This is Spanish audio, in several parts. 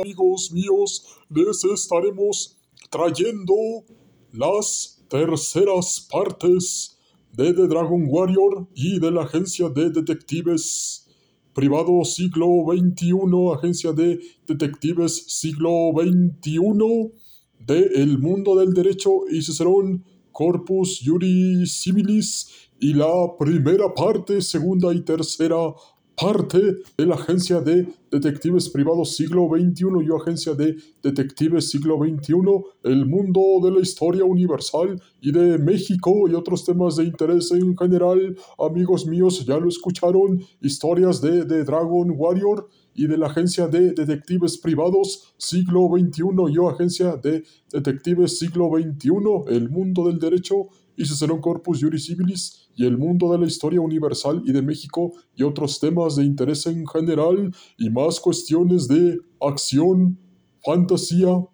amigos míos, les estaremos trayendo las terceras partes de The Dragon Warrior y de la agencia de detectives privado siglo XXI, agencia de detectives siglo XXI de El Mundo del Derecho y Cicerón Corpus Juris Civilis y la primera parte, segunda y tercera parte de la Agencia de Detectives Privados Siglo XXI y Agencia de Detectives Siglo XXI, el mundo de la historia universal y de México y otros temas de interés en general. Amigos míos, ya lo escucharon, historias de, de Dragon Warrior y de la Agencia de Detectives Privados Siglo XXI y Agencia de Detectives Siglo XXI, el mundo del derecho y Cicerón Corpus Juris Civilis y el mundo de la historia universal y de México y otros temas de interés en general y cuestiones de acción, fantasía,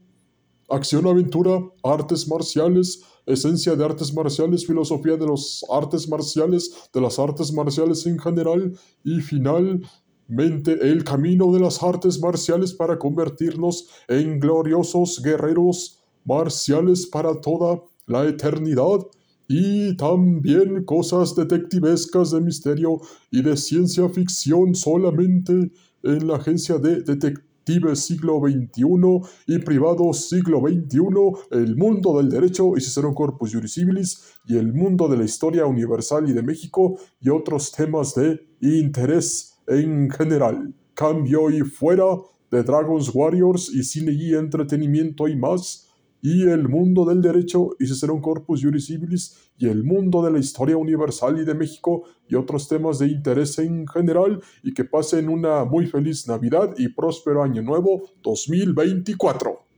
acción-aventura, artes marciales, esencia de artes marciales, filosofía de los artes marciales, de las artes marciales en general y finalmente el camino de las artes marciales para convertirnos en gloriosos guerreros marciales para toda la eternidad y también cosas detectivescas de misterio y de ciencia ficción solamente en la agencia de detectives siglo XXI y privado siglo XXI, el mundo del derecho y Cicerón Corpus Juris Civilis y el mundo de la historia universal y de México y otros temas de interés en general. Cambio y fuera de Dragons Warriors y cine y entretenimiento y más y el mundo del derecho y Cicerón Corpus Juris Civilis y el mundo de la historia universal y de México y otros temas de interés en general y que pasen una muy feliz Navidad y próspero año nuevo 2024.